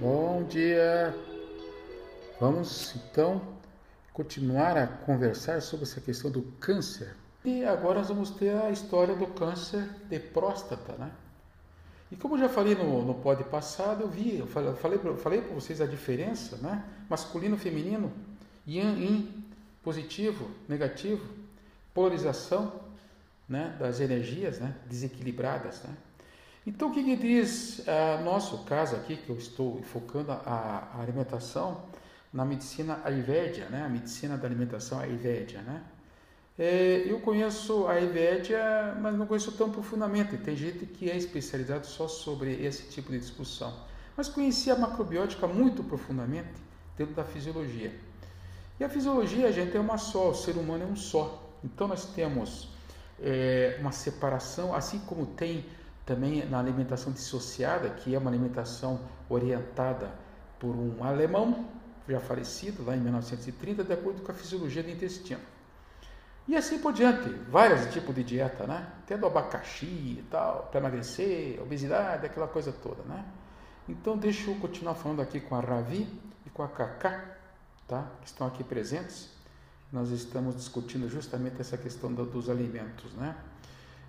Bom dia! Vamos então continuar a conversar sobre essa questão do câncer. E agora nós vamos ter a história do câncer de próstata, né? E como eu já falei no, no pod passado, eu vi, eu falei, falei, para vocês a diferença, né? Masculino, feminino, yin, yin, positivo, negativo, polarização, né? Das energias, né? Desequilibradas, né? Então, o que, que diz uh, nosso caso aqui, que eu estou focando a, a alimentação na medicina ayurvédia, né? A medicina da alimentação ayurvédia, né? É, eu conheço a Ayurvédia, mas não conheço tão profundamente. Tem gente que é especializado só sobre esse tipo de discussão. Mas conheci a macrobiótica muito profundamente dentro da fisiologia. E a fisiologia, gente, é uma só, o ser humano é um só. Então nós temos é, uma separação, assim como tem também na alimentação dissociada, que é uma alimentação orientada por um alemão, já falecido lá em 1930, de acordo com a fisiologia do intestino. E assim por diante, vários tipos de dieta, né? Tendo abacaxi e tal, para emagrecer, obesidade, aquela coisa toda, né? Então deixa eu continuar falando aqui com a Ravi e com a Cacá, tá? Que estão aqui presentes. Nós estamos discutindo justamente essa questão do, dos alimentos, né?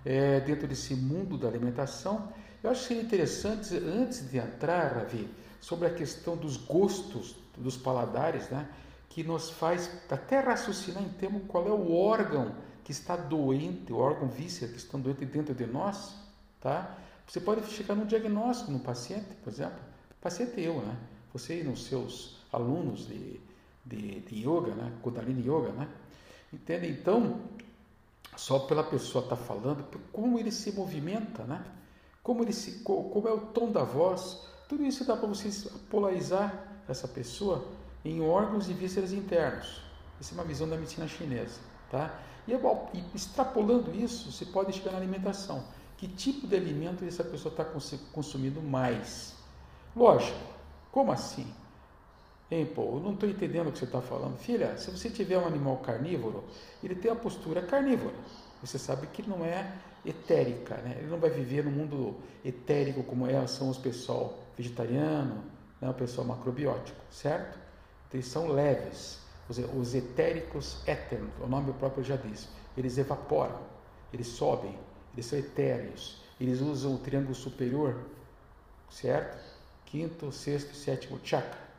É, dentro desse mundo da alimentação, eu acho que seria interessante, antes de entrar, Ravi, sobre a questão dos gostos, dos paladares, né? que nos faz até raciocinar em termos qual é o órgão que está doente, o órgão víscera que está doente dentro de nós, tá? Você pode chegar num diagnóstico no paciente, por exemplo, paciente eu, né? Você e nos seus alunos de, de, de yoga, né? Kundalini Yoga, né? Entende? Então, só pela pessoa estar tá falando, como ele se movimenta, né? Como, ele se, como é o tom da voz, tudo isso dá para vocês polarizar essa pessoa em órgãos e vísceras internos. Essa é uma visão da medicina chinesa. Tá? E, e extrapolando isso, você pode chegar na alimentação. Que tipo de alimento essa pessoa está consumindo mais? Lógico, como assim? Hein, pô, eu não estou entendendo o que você está falando. Filha, se você tiver um animal carnívoro, ele tem a postura carnívora. Você sabe que não é etérica, né? ele não vai viver no mundo etérico como é, são os pessoal vegetariano, né? o pessoal macrobiótico, certo? eles são leves. Os, os etéricos éteros, o nome próprio já diz, eles evaporam, eles sobem, eles são etéreos, eles usam o triângulo superior, certo? Quinto, sexto sétimo chakra.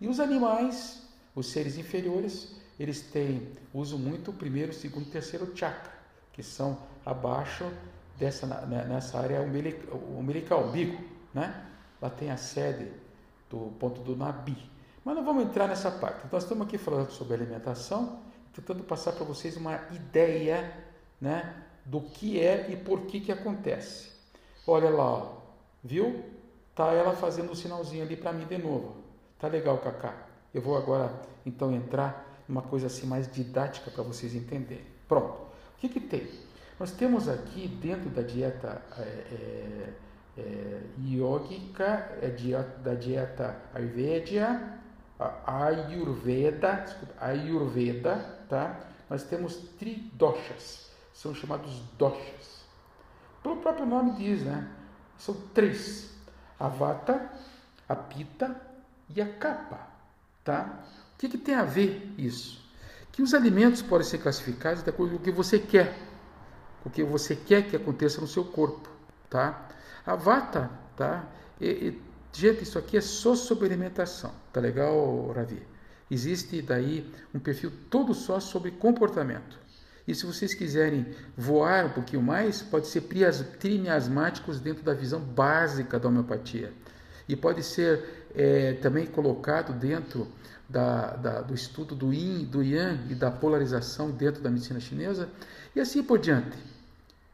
E os animais, os seres inferiores, eles têm, usam muito o primeiro, segundo e terceiro chakra, que são abaixo dessa, né, nessa área umbilical, umbigo, né? Lá tem a sede do ponto do Nabi, mas não vamos entrar nessa parte. Nós estamos aqui falando sobre alimentação, tentando passar para vocês uma ideia né, do que é e por que, que acontece. Olha lá, ó, viu? Tá ela fazendo um sinalzinho ali para mim de novo. Tá legal, Cacá. Eu vou agora então entrar numa coisa assim mais didática para vocês entenderem. Pronto. O que, que tem? Nós temos aqui dentro da dieta é, é, é, é da dieta ayurvédia, Ayurveda, desculpa, Ayurveda, tá? Nós temos tridoshas, são chamados doshas. Pelo próprio nome diz, né? São três: a vata, a pita e a capa, tá? O que, que tem a ver isso? Que os alimentos podem ser classificados de acordo com o que você quer, o que você quer que aconteça no seu corpo, tá? A vata, tá? E, e, Gente, isso aqui é só sobre alimentação. Tá legal, Ravi? Existe daí um perfil todo só sobre comportamento. E se vocês quiserem voar um pouquinho mais, pode ser trimiasmáticos dentro da visão básica da homeopatia. E pode ser é, também colocado dentro da, da, do estudo do yin, do yang e da polarização dentro da medicina chinesa. E assim por diante.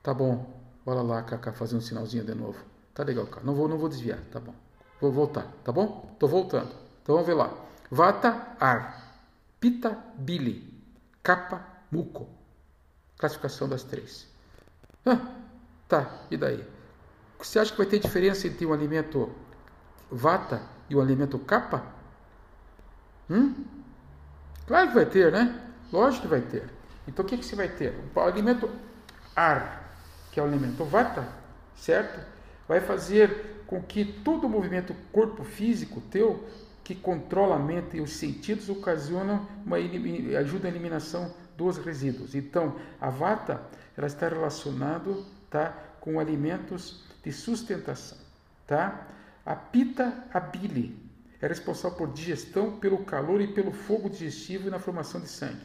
Tá bom. Olha lá, Cacá, fazendo um sinalzinho de novo. Tá legal, cara. Não vou, não vou desviar, tá bom. Vou voltar, tá bom? Estou voltando. Então vamos ver lá. Vata, ar. Pita, bili. Capa, muco. Classificação das três. Ah, tá, e daí? Você acha que vai ter diferença entre um alimento vata e um alimento capa? Hum? Claro que vai ter, né? Lógico que vai ter. Então o que, que você vai ter? O alimento ar, que é o alimento vata, certo? Vai fazer com que todo o movimento corpo físico teu, que controla a mente e os sentidos, ocasiona uma ajuda à eliminação dos resíduos. Então, a vata ela está relacionado, tá, com alimentos de sustentação, tá? A pita, a bile, é responsável por digestão, pelo calor e pelo fogo digestivo e na formação de sangue.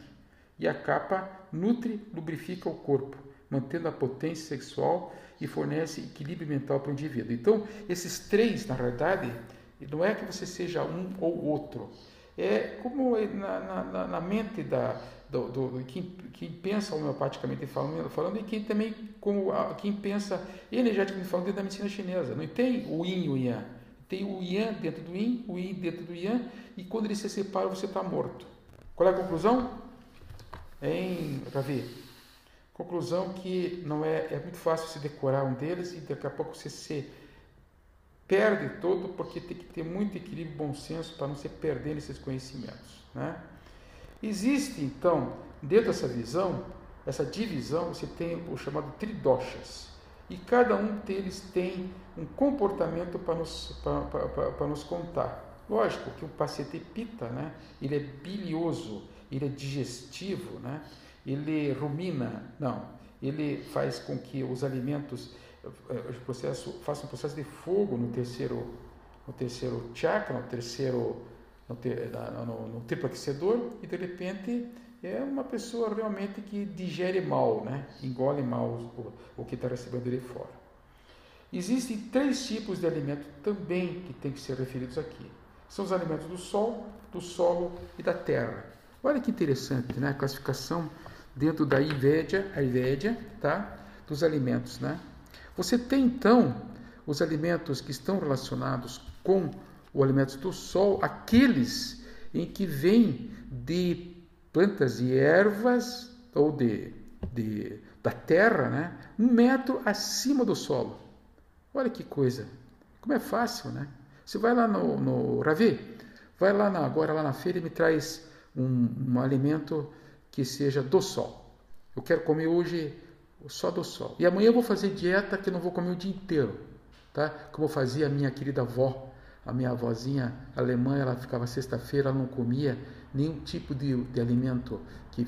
E a capa nutre, lubrifica o corpo, mantendo a potência sexual e fornece equilíbrio mental para o indivíduo. Então, esses três, na verdade, não é que você seja um ou outro. É como na, na, na mente da, do, do, quem, quem pensa homeopaticamente falando, falando e quem também como quem pensa energeticamente falando dentro da medicina chinesa. Não tem o yin e o yang. Tem o yang dentro do yin, o yin dentro do yang, e quando eles se separam você está morto. Qual é a conclusão? Em Ravi. Conclusão que não é, é muito fácil se decorar um deles e daqui a pouco você se perde todo porque tem que ter muito equilíbrio e bom senso para não se perder nesses conhecimentos. Né? Existe, então, dentro dessa visão, essa divisão, você tem o chamado tridoshas. E cada um deles tem um comportamento para nos, para, para, para nos contar. Lógico que o paciente pita, né? ele é bilioso, ele é digestivo, né? ele rumina, não, ele faz com que os alimentos eh, o processo, façam um processo de fogo no terceiro, no terceiro chakra, no terceiro no, no, no triplo aquecedor e de repente é uma pessoa realmente que digere mal, né? engole mal o, o que está recebendo de fora. Existem três tipos de alimento também que tem que ser referidos aqui. São os alimentos do sol, do solo e da terra. Olha que interessante, né? A classificação dentro da Ayurveda, Ayurveda tá? dos alimentos. Né? Você tem então os alimentos que estão relacionados com os alimentos do sol, aqueles em que vêm de plantas e ervas ou de, de, da terra, né? um metro acima do solo. Olha que coisa, como é fácil, né? Você vai lá no, no Ravi, vai lá na, agora lá na feira e me traz um, um alimento que seja do sol. Eu quero comer hoje só do sol. E amanhã eu vou fazer dieta que eu não vou comer o dia inteiro, tá? Como fazia a minha querida avó a minha avózinha alemã, ela ficava sexta-feira, ela não comia nenhum tipo de, de alimento que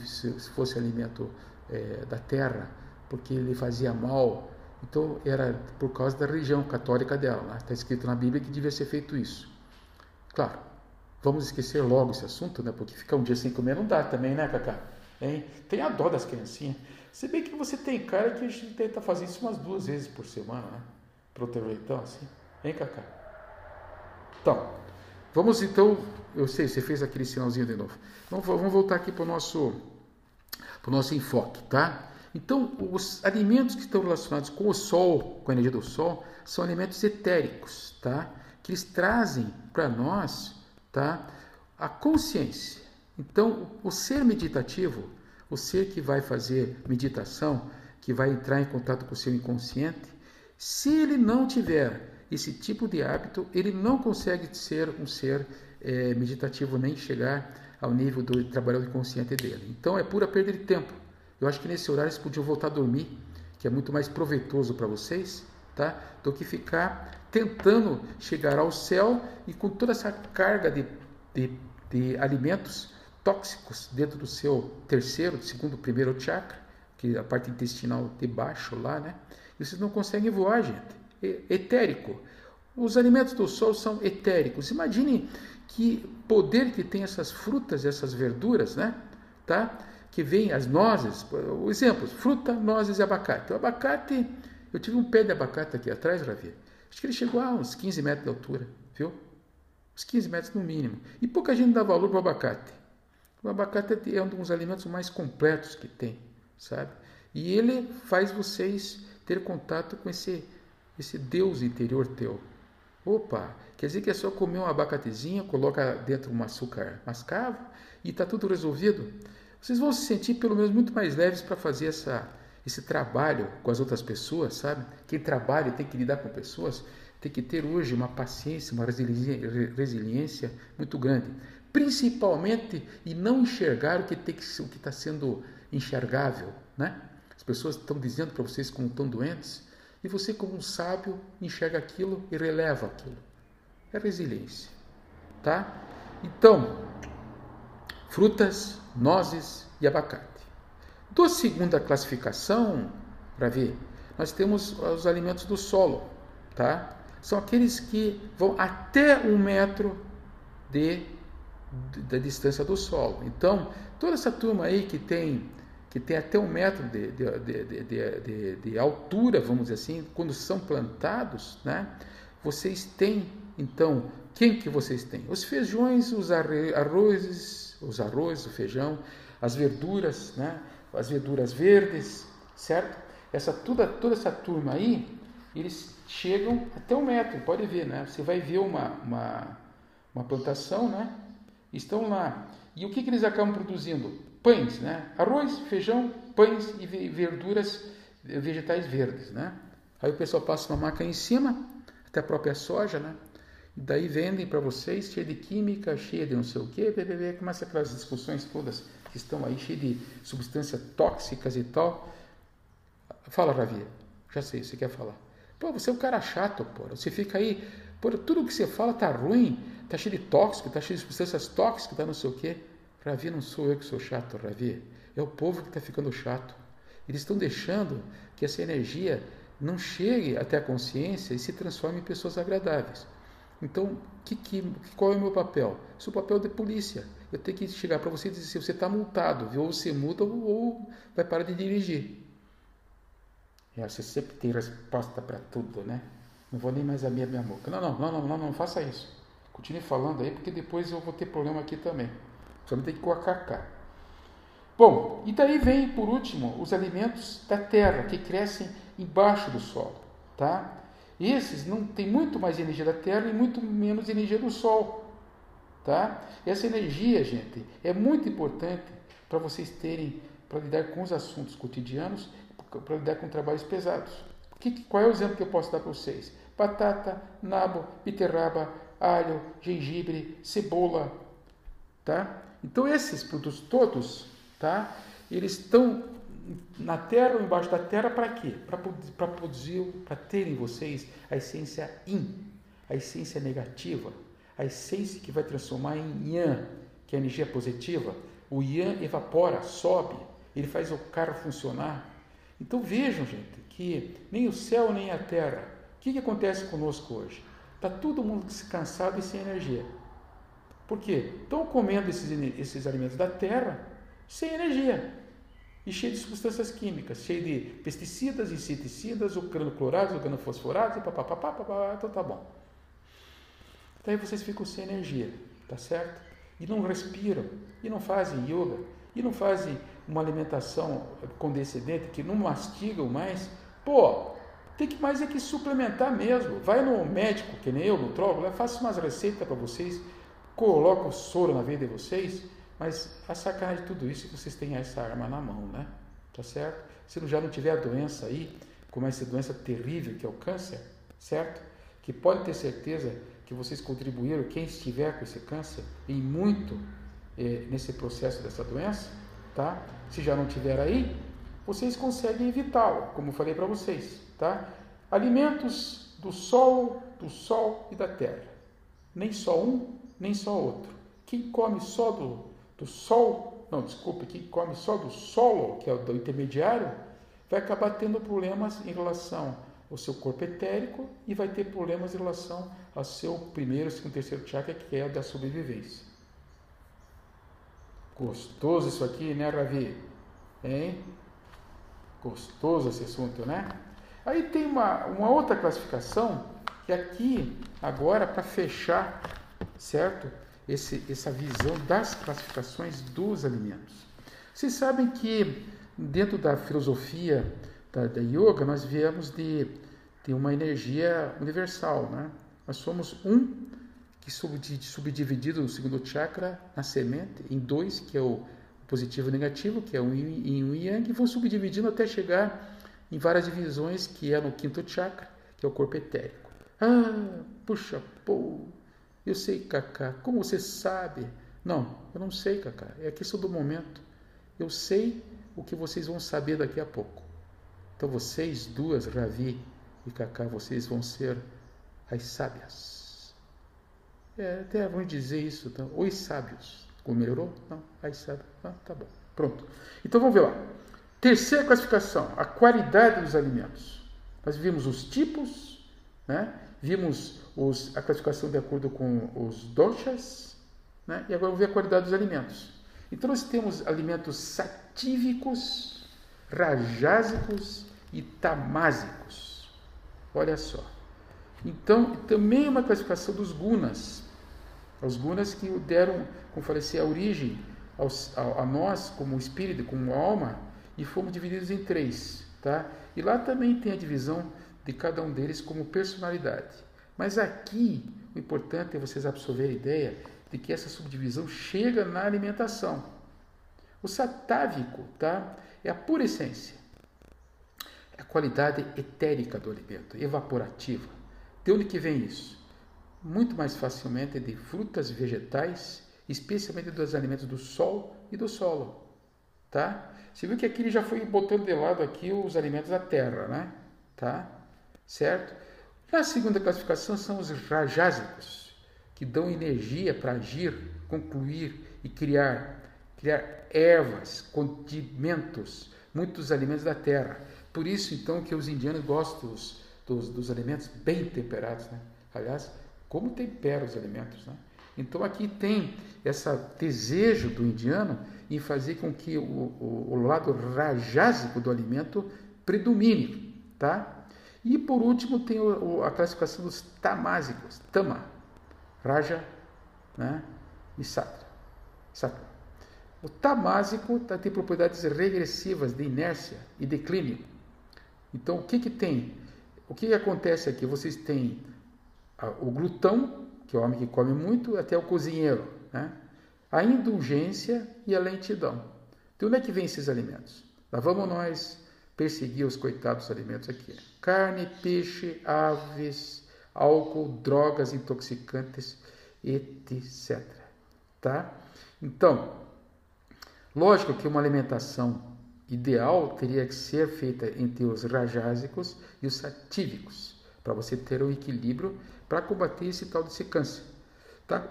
fosse alimento é, da terra, porque ele fazia mal. Então era por causa da religião católica dela. Está escrito na Bíblia que devia ser feito isso. Claro, vamos esquecer logo esse assunto, né? Porque ficar um dia sem comer não dá também, né, Cacá? Hein? Tem a dó das criancinhas. Se bem que você tem cara que a gente tenta fazer isso umas duas vezes por semana, né? Pro teu leitão, assim. Hein, Cacá? Então, vamos então. Eu sei, você fez aquele sinalzinho de novo. Vamos, vamos voltar aqui para o nosso, para o nosso enfoque, tá? Então, os alimentos que estão relacionados com o sol, com a energia do sol, são alimentos etéricos, tá? Que eles trazem para nós, tá? A consciência. Então, o ser meditativo, o ser que vai fazer meditação, que vai entrar em contato com o seu inconsciente, se ele não tiver esse tipo de hábito, ele não consegue ser um ser é, meditativo nem chegar ao nível do trabalho inconsciente dele. Então é pura perda de tempo. Eu acho que nesse horário vocês podiam voltar a dormir, que é muito mais proveitoso para vocês, tá? Do que ficar tentando chegar ao céu e com toda essa carga de, de, de alimentos tóxicos dentro do seu terceiro, segundo, primeiro chakra, que é a parte intestinal de baixo lá, né? E vocês não conseguem voar, gente etérico. Os alimentos do sol são etéricos. Imagine que poder que tem essas frutas, essas verduras, né? Tá? Que vem as nozes, exemplos, fruta, nozes e abacate. O abacate, eu tive um pé de abacate aqui atrás, Ravi. Acho que ele chegou a uns 15 metros de altura, viu? Uns 15 metros no mínimo. E pouca gente dá valor para o abacate. O abacate é um dos alimentos mais completos que tem, sabe? E ele faz vocês ter contato com esse esse Deus interior teu. Opa, quer dizer que é só comer um abacatezinho, coloca dentro um açúcar mascavo e está tudo resolvido? Vocês vão se sentir pelo menos muito mais leves para fazer essa, esse trabalho com as outras pessoas, sabe? Quem trabalha tem que lidar com pessoas, tem que ter hoje uma paciência, uma resiliência muito grande. Principalmente e não enxergar o que está sendo enxergável, né? As pessoas estão dizendo para vocês como estão doentes, E você, como um sábio, enxerga aquilo e releva aquilo. É resiliência. Tá? Então, frutas, nozes e abacate. Da segunda classificação, para ver, nós temos os alimentos do solo, tá? São aqueles que vão até um metro de, de, da distância do solo. Então, toda essa turma aí que tem que tem até um metro de, de, de, altura, vamos dizer assim, quando são plantados, né? Vocês têm, então, quem que vocês têm? Os feijões, os arrozes, os arroz, o feijão, as verduras, né? As verduras verdes, certo? Essa toda toda essa turma aí, eles chegam até um metro, pode ver, né? Você vai ver uma, uma, uma plantação, né? Estão lá. E o que, que eles acabam produzindo? Pães, né? Arroz, feijão, pães e verduras, vegetais verdes, né? Aí o pessoal passa uma máquina em cima, até a própria soja, né? E daí vendem para vocês, cheia de química, cheia de não sei o quê, bebê, começa aquelas discussões todas que estão aí, cheia de substâncias tóxicas e tal. Fala, Ravi, já sei, você quer falar. Pô, você é um cara chato, pô. Você fica aí, pô, tudo que você fala tá ruim, tá cheio de tóxico, tá cheio de substâncias tóxicas, tá não sei o quê. Ravi, não sou eu que sou chato, Ravi. É o povo que está ficando chato. Eles estão deixando que essa energia não chegue até a consciência e se transforme em pessoas agradáveis. Então, que, que, qual é o meu papel? Isso é o papel de polícia. Eu tenho que chegar para você e dizer se você está multado, viu? ou você multa ou vai parar de dirigir. É, você sempre tem resposta para tudo, né? Não vou nem mais abrir a minha boca. Não, não, não, não, não, não faça isso. Continue falando aí, porque depois eu vou ter problema aqui também. Só tem que coacacar. Bom, e daí vem, por último, os alimentos da terra, que crescem embaixo do solo, tá? Esses não têm muito mais energia da terra e muito menos energia do sol, tá? Essa energia, gente, é muito importante para vocês terem, para lidar com os assuntos cotidianos para lidar com trabalhos pesados. Que, qual é o exemplo que eu posso dar para vocês? Batata, nabo, beterraba, alho, gengibre, cebola, tá? Então esses produtos todos, tá? Eles estão na terra ou embaixo da terra para quê? Para produzir, para terem vocês a essência yin, a essência negativa, a essência que vai transformar em yang, que é a energia positiva. O yang evapora, sobe, ele faz o carro funcionar, então vejam, gente, que nem o céu nem a terra. O que, que acontece conosco hoje? Está todo mundo cansado e sem energia. Por quê? Estão comendo esses, esses alimentos da terra sem energia e cheio de substâncias químicas, cheio de pesticidas, inseticidas, organoclorados, organofosforados, e papapá, papapá, então tá bom. Daí vocês ficam sem energia, tá certo? E não respiram, e não fazem yoga, e não fazem uma alimentação condescendente, que não mastigam mais, pô, tem que mais é que suplementar mesmo. Vai no médico, que nem eu, no trólogo, faça umas receitas para vocês, coloca o soro na veia de vocês, mas a sacanagem de tudo isso é que vocês têm essa arma na mão, né? Tá certo? Se já não tiver a doença aí, como essa doença terrível que é o câncer, certo? Que pode ter certeza que vocês contribuíram, quem estiver com esse câncer, em muito eh, nesse processo dessa doença, tá? Se já não tiver aí, vocês conseguem evitá-lo, como eu falei para vocês, tá? Alimentos do sol, do sol e da terra. Nem só um, nem só outro. Quem come só do, do sol, não, desculpe, quem come só do solo, que é o do intermediário, vai acabar tendo problemas em relação ao seu corpo etérico e vai ter problemas em relação ao seu primeiro, segundo, terceiro chakra, que é o da sobrevivência. Gostoso isso aqui, né, Ravi? Hein? Gostoso esse assunto, né? Aí tem uma, uma outra classificação, que aqui, agora, para fechar, certo? Esse, essa visão das classificações dos alimentos. Vocês sabem que dentro da filosofia da, da yoga, nós viemos de, de uma energia universal, né? Nós somos um que subdividido segundo chakra, na semente, em dois, que é o positivo e o negativo, que é o yin e o yang, e vão subdividindo até chegar em várias divisões, que é no quinto chakra, que é o corpo etérico. Ah, puxa, pô, eu sei, Cacá, como você sabe? Não, eu não sei, Cacá, é questão do momento. Eu sei o que vocês vão saber daqui a pouco. Então vocês duas, Ravi e Cacá, vocês vão ser as sábias. É, até vamos dizer isso, então, os sábios. Como melhorou? Não, as sábias. Ah, tá bom. Pronto. Então vamos ver lá. Terceira classificação, a qualidade dos alimentos. Nós vimos os tipos, né? Vimos os, a classificação de acordo com os doshas, né? e agora vamos ver a qualidade dos alimentos. Então nós temos alimentos satívicos, rajásicos e tamásicos. Olha só. Então, também uma classificação dos gunas. Os gunas que deram, como falei, a origem aos, a, a, nós como espírito, como alma, e fomos divididos em três. Tá? E lá também tem a divisão de cada um deles como personalidade. Mas aqui, o importante é vocês absorverem a ideia de que essa subdivisão chega na alimentação. O satávico tá? é a pura essência, é a qualidade etérica do alimento, evaporativa. De onde que vem isso? Muito mais facilmente de frutas e vegetais, especialmente dos alimentos do sol e do solo. Tá? Você viu que aqui ele já foi botando de lado aqui os alimentos da terra, né? Tá? Certo? Na segunda classificação são os rajásicos, que dão energia para agir, concluir e criar, criar ervas, condimentos, muitos alimentos da terra. Por isso, então, que os indianos gostam dos, dos, dos alimentos bem temperados. Né? Aliás, como tempera os alimentos. Né? Então, aqui tem esse desejo do indiano em fazer com que o, o, o lado rajásico do alimento predomine. Tá? E, por último, tem o, a classificação dos tamásicos. Tama, Raja né? e Satra. Satra. O tamásico tá, tem propriedades regressivas de inércia e declínio. Então, o que, que tem? O que, que acontece aqui? Vocês têm o glutão, que é o homem que come muito, até o cozinheiro. Né? A indulgência e a lentidão. De onde é que vem esses alimentos? Lá vamos nós perseguir os coitados alimentos aqui. Carne, peixe, aves, álcool, drogas intoxicantes, etc. Tá? Então, Lógico que uma alimentação ideal teria que ser feita entre os rajásicos e os satívicos, para você ter um equilíbrio para combater esse tal desse câncer. Tá?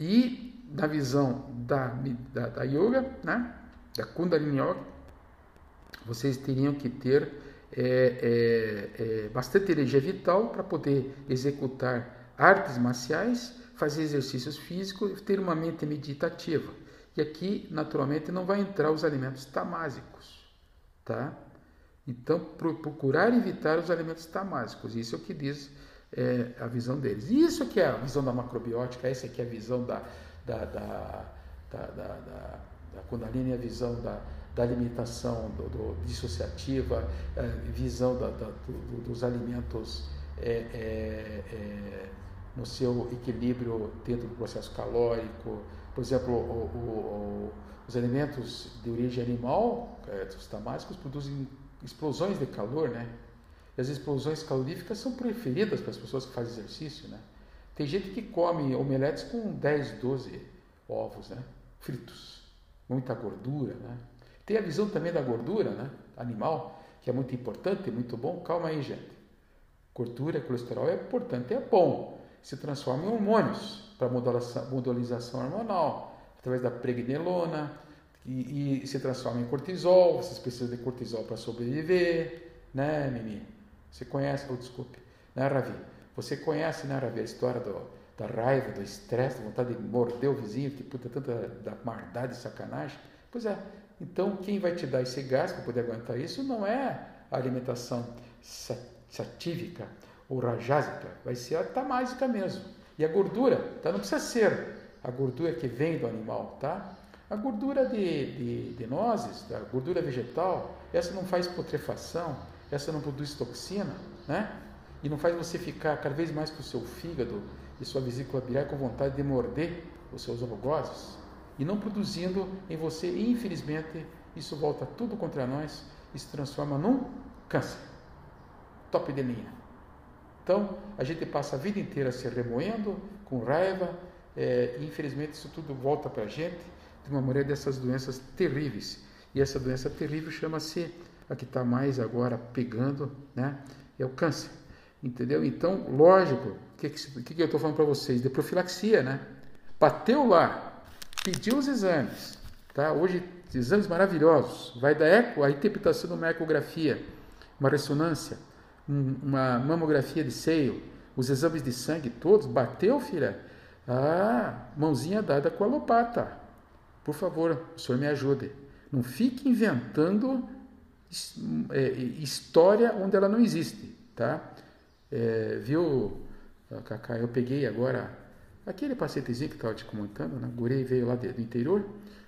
E na visão da, da, da yoga, né? da Kundalini Yoga, vocês teriam que ter é, é, é, bastante energia vital para poder executar artes marciais, fazer exercícios físicos e ter uma mente meditativa. E aqui, naturalmente, não vai entrar os alimentos tamásicos, tá? Então, procurar evitar os alimentos tamásicos. Isso é o que diz é, a visão deles. E isso aqui é a visão da macrobiótica, essa aqui é a visão da, da, da, da, da, da, da Kundalini, a visão da, da alimentação do, do dissociativa, é, visão da, da do, dos alimentos é, é, é, no seu equilíbrio dentro do processo calórico, por exemplo, o, o, o, os alimentos de origem animal, é, os tamásicos, produzem explosões de calor, né? E as explosões caloríficas são preferidas para as pessoas que fazem exercício, né? Tem gente que come omeletes com 10, 12 ovos, né? Fritos. Muita gordura, né? Tem a visão também da gordura, né? Animal, que é muito importante, muito bom. Calma aí, gente. Gordura, colesterol é importante, é bom. Se transforma em hormônios para modulação hormonal, através da pregnenolona, e, e, se transforma em cortisol, vocês precisam de cortisol para sobreviver, né, Mimi? Você conhece, oh, desculpe, né, Ravi? Você conhece, né, Ravi, a história do, da raiva, do estresse, da vontade de morder o vizinho, que puta tanta da maldade sacanagem? Pois é, então quem vai te dar esse gás para poder aguentar isso não é a alimentação satívica ou rajásica, vai ser a tamásica mesmo. E a gordura, tá? não precisa ser a gordura que vem do animal, tá? A gordura de, de, de nozes, a gordura vegetal, essa não faz putrefação, essa não produz toxina, né? E não faz você ficar cada vez mais com o seu fígado e sua vesícula biliar com vontade de morder os seus algozes e não produzindo em você, infelizmente, isso volta tudo contra nós e se transforma num câncer. Top de linha. Então, a gente passa a vida inteira se remoendo, com raiva, é, e infelizmente isso tudo volta para a gente de uma maneira dessas doenças terríveis. E essa doença terrível chama-se, a que está mais agora pegando, né? é o câncer. Entendeu? Então, lógico, o que, que, que eu estou falando para vocês? De profilaxia, né? Bateu lá, pediu os exames, tá? Hoje, exames maravilhosos. Vai da eco, a interpretação de uma ecografia, uma ressonância, um, uma mamografia de seio, os exames de sangue todos. Bateu, filha? Ah, mãozinha dada com a lopata. Por favor, o senhor me ajude. Não fique inventando é, história onde ela não existe, tá? É, viu, Cacá? Eu peguei agora aquele pacientezinho que estava te comentando, né? Gurei veio lá do interior,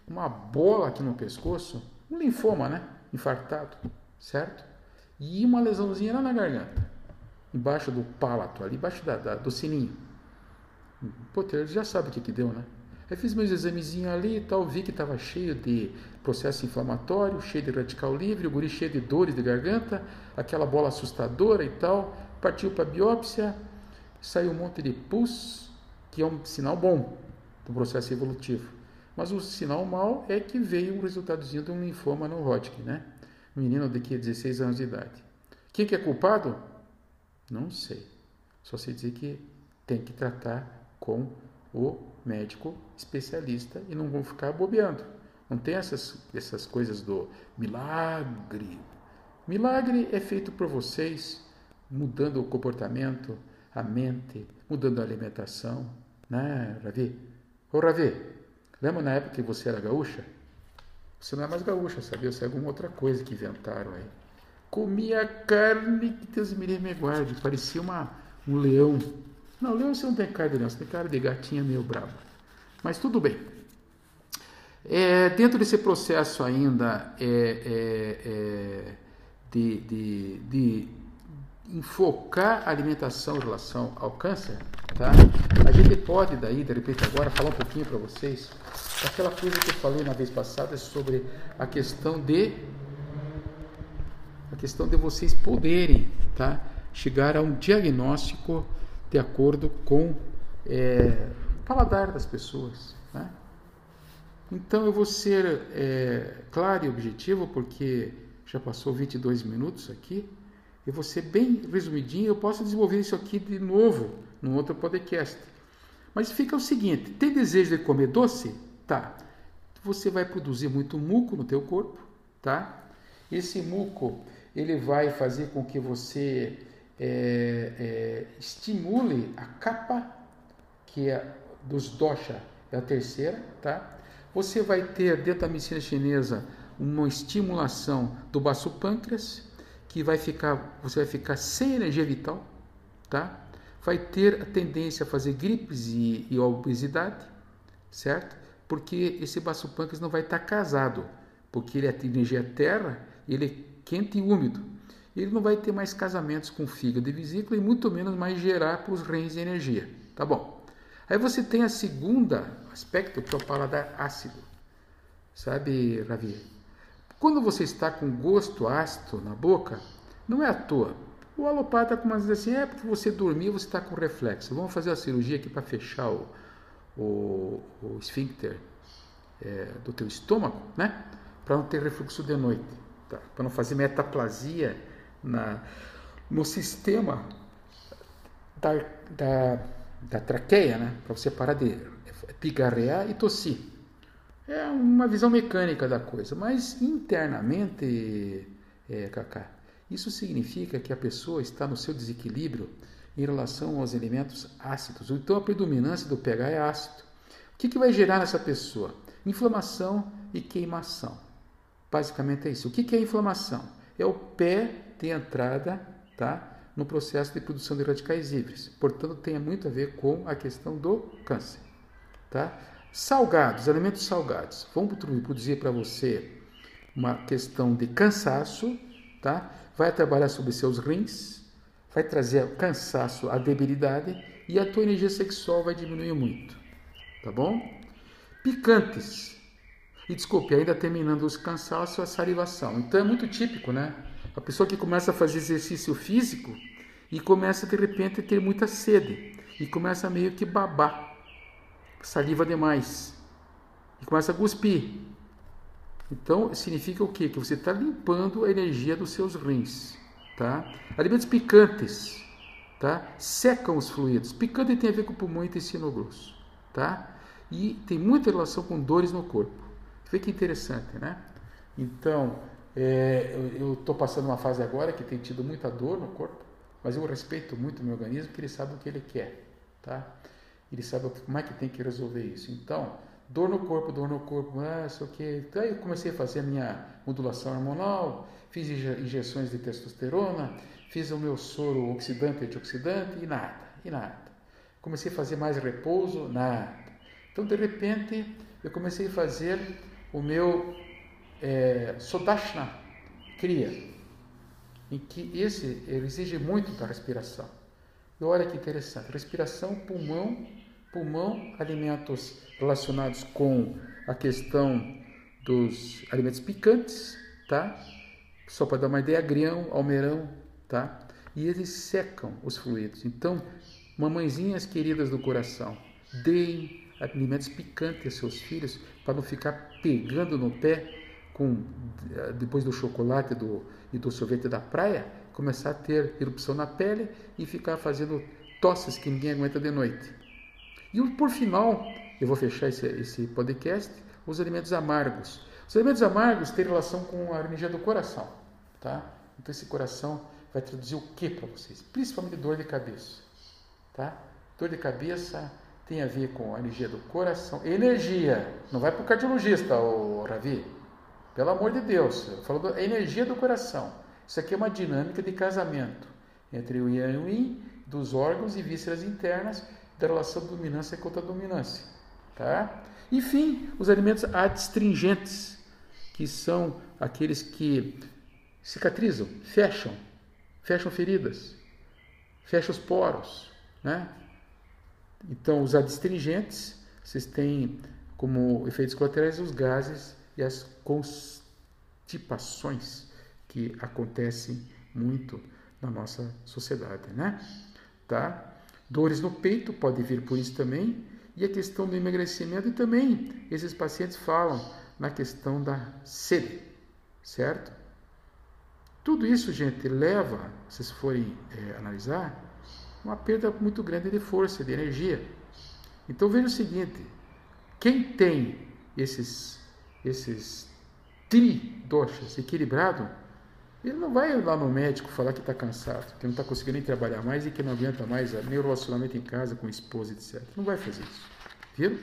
uma bola aqui no pescoço, um linfoma, né? Infartado, certo? E uma lesãozinha lá na garganta, embaixo do palato, ali embaixo da, da, do sininho. Pô, ele já sabe o que que deu, né? Aí fiz meus examezinhos ali e tal, vi que estava cheio de processo inflamatório, cheio de radical livre, o guri cheio de dores de garganta, aquela bola assustadora e tal partiu para biópsia, saiu um monte de pus, que é um sinal bom do processo evolutivo. Mas o sinal mal é que veio o resultadozinho de um linfoma no Hodgkin, né? Um menino de 16 anos de idade. Quem que é culpado? Não sei. Só sei dizer que tem que tratar com o médico especialista e não vão ficar bobeando. Não tem essas, essas coisas do milagre. Milagre é feito por vocês mudando o comportamento, a mente, mudando a alimentação, né, Ravi? Ô, Ravi, lembra na época que você era gaúcha? Você não é mais gaúcha, sabia? Você é alguma outra coisa que inventaram aí. Comia carne que Deus me me guarde, parecia uma, um leão. Não, leão você não tem de leão, você tem cara de gatinha meio brava. Mas tudo bem. É, dentro desse processo ainda é, é, é de, de, de enfocar a alimentação em relação ao câncer, tá? A gente pode daí, de repente agora, falar um pouquinho para vocês aquela coisa que eu falei na vez passada sobre a questão de a questão de vocês poderem, tá? Chegar a um diagnóstico de acordo com é, o paladar das pessoas, né? Então eu vou ser é, claro e objetivo porque já passou 22 minutos aqui. Eu vou ser bem resumidinho, eu posso desenvolver isso aqui de novo num outro podcast. Mas fica o seguinte, tem desejo de comer doce? Tá. Você vai produzir muito muco no teu corpo, tá? Esse muco, ele vai fazer com que você é, é, estimule a capa, que é dos dosha, é a terceira, tá? Você vai ter, dentro da medicina chinesa, uma estimulação do baço pâncreas, que vai ficar, você vai ficar sem energia vital, tá? Vai ter a tendência a fazer gripes e, e obesidade, certo? Porque esse baço pâncreas não vai estar casado, porque ele é energia terra, ele é quente e úmido. Ele não vai ter mais casamentos com fígado e vesícula e muito menos mais gerar para os rins energia, tá bom? Aí você tem a segunda aspecto que é o paladar ácido, sabe, Ravi? Quando você está com gosto ácido na boca, não é à toa. O alopata começa a dizer assim, é porque você dormiu, você está com reflexo. Vamos fazer a cirurgia aqui para fechar o, o, o esfíncter é, do teu estômago, né? Para não ter refluxo de noite, tá? para não fazer metaplasia na, no sistema da, da, da traqueia, né? Para você parar de pigarrear e tossir. É uma visão mecânica da coisa, mas internamente, é, isso significa que a pessoa está no seu desequilíbrio em relação aos elementos ácidos. Então a predominância do pH é ácido. O que, que vai gerar nessa pessoa? Inflamação e queimação. Basicamente é isso. O que, que é inflamação? É o pé de entrada tá, no processo de produção de radicais livres. Portanto, tem muito a ver com a questão do câncer. Tá? Salgados, alimentos salgados, vão produzir para você uma questão de cansaço, tá? Vai trabalhar sobre seus rins, vai trazer o cansaço, a debilidade e a tua energia sexual vai diminuir muito, tá bom? Picantes. E desculpe, ainda terminando os cansaços, a salivação. Então é muito típico, né? A pessoa que começa a fazer exercício físico e começa de repente a ter muita sede e começa meio que babar saliva demais e começa a cuspir. Então, significa o quê? Que você está limpando a energia dos seus rins. tá? Alimentos picantes, tá? Secam os fluidos. Picante tem a ver com pulmão e intestino grosso, tá? E tem muita relação com dores no corpo. Vê que interessante, né? Então, é, eu estou passando uma fase agora que tem tido muita dor no corpo, mas eu respeito muito o meu organismo, porque ele sabe o que ele quer, tá? Ele sabe como é que tem que resolver isso. Então, dor no corpo, dor no corpo, ah, sei o que. Então, eu comecei a fazer a minha modulação hormonal, fiz injeções de testosterona, fiz o meu soro oxidante e antioxidante e nada, e nada. Comecei a fazer mais repouso, nada. Então, de repente, eu comecei a fazer o meu é, Sodashna Kriya, em que esse exige muito da respiração. E olha que interessante, respiração, pulmão, pulmão, alimentos relacionados com a questão dos alimentos picantes, tá? Só para dar uma ideia, agrião, almeirão, tá? E eles secam os fluidos. Então, mamãezinhas queridas do coração, deem alimentos picantes aos seus filhos para não ficar pegando no pé com depois do chocolate do, e do sorvete da praia, começar a ter erupção na pele e ficar fazendo tosses que ninguém aguenta de noite. E por final, eu vou fechar esse, esse podcast, os alimentos amargos. Os alimentos amargos têm relação com a energia do coração, tá? Então esse coração vai traduzir o que para vocês? Principalmente dor de cabeça, tá? Dor de cabeça tem a ver com a energia do coração. Energia, não vai para o cardiologista, o Ravi. Pelo amor de Deus, falando da energia do coração. Isso aqui é uma dinâmica de casamento entre o Yang e o Yin, dos órgãos e vísceras internas, da relação dominância contra dominância. Tá? Enfim, os alimentos adstringentes, que são aqueles que cicatrizam, fecham, fecham feridas, fecham os poros. Né? Então, os adstringentes, vocês têm como efeitos colaterais os gases e as constipações que acontecem muito na nossa sociedade, né? Tá? Dores no peito pode vir por isso também, e a questão do emagrecimento e também esses pacientes falam na questão da sede, certo? Tudo isso, gente, leva, se vocês forem é, analisar, uma perda muito grande de força, de energia. Então veja o seguinte: quem tem esses esses tri-doshas equilibrado, ele não vai lá no médico falar que está cansado, que não está conseguindo nem trabalhar mais e que não aguenta mais nem o relacionamento em casa com a esposa, etc. Não vai fazer isso. Viram?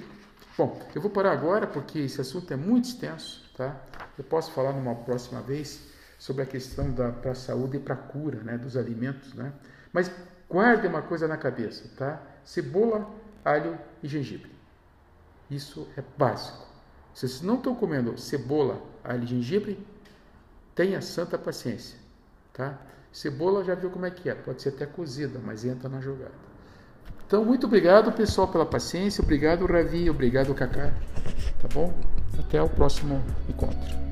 Bom, eu vou parar agora porque esse assunto é muito extenso, tá? Eu posso falar numa próxima vez sobre a questão da para saúde e para cura, né, dos alimentos, né? Mas guarde uma coisa na cabeça, tá? Cebola, alho e gengibre. Isso é básico. Se vocês não estão comendo cebola, alho e gengibre, tenha santa paciência, tá? Cebola já viu como é que é, pode ser até cozida, mas entra na jogada. Então, muito obrigado, pessoal, pela paciência. Obrigado, Ravi. Obrigado, Cacá. Tá bom? Até o próximo encontro.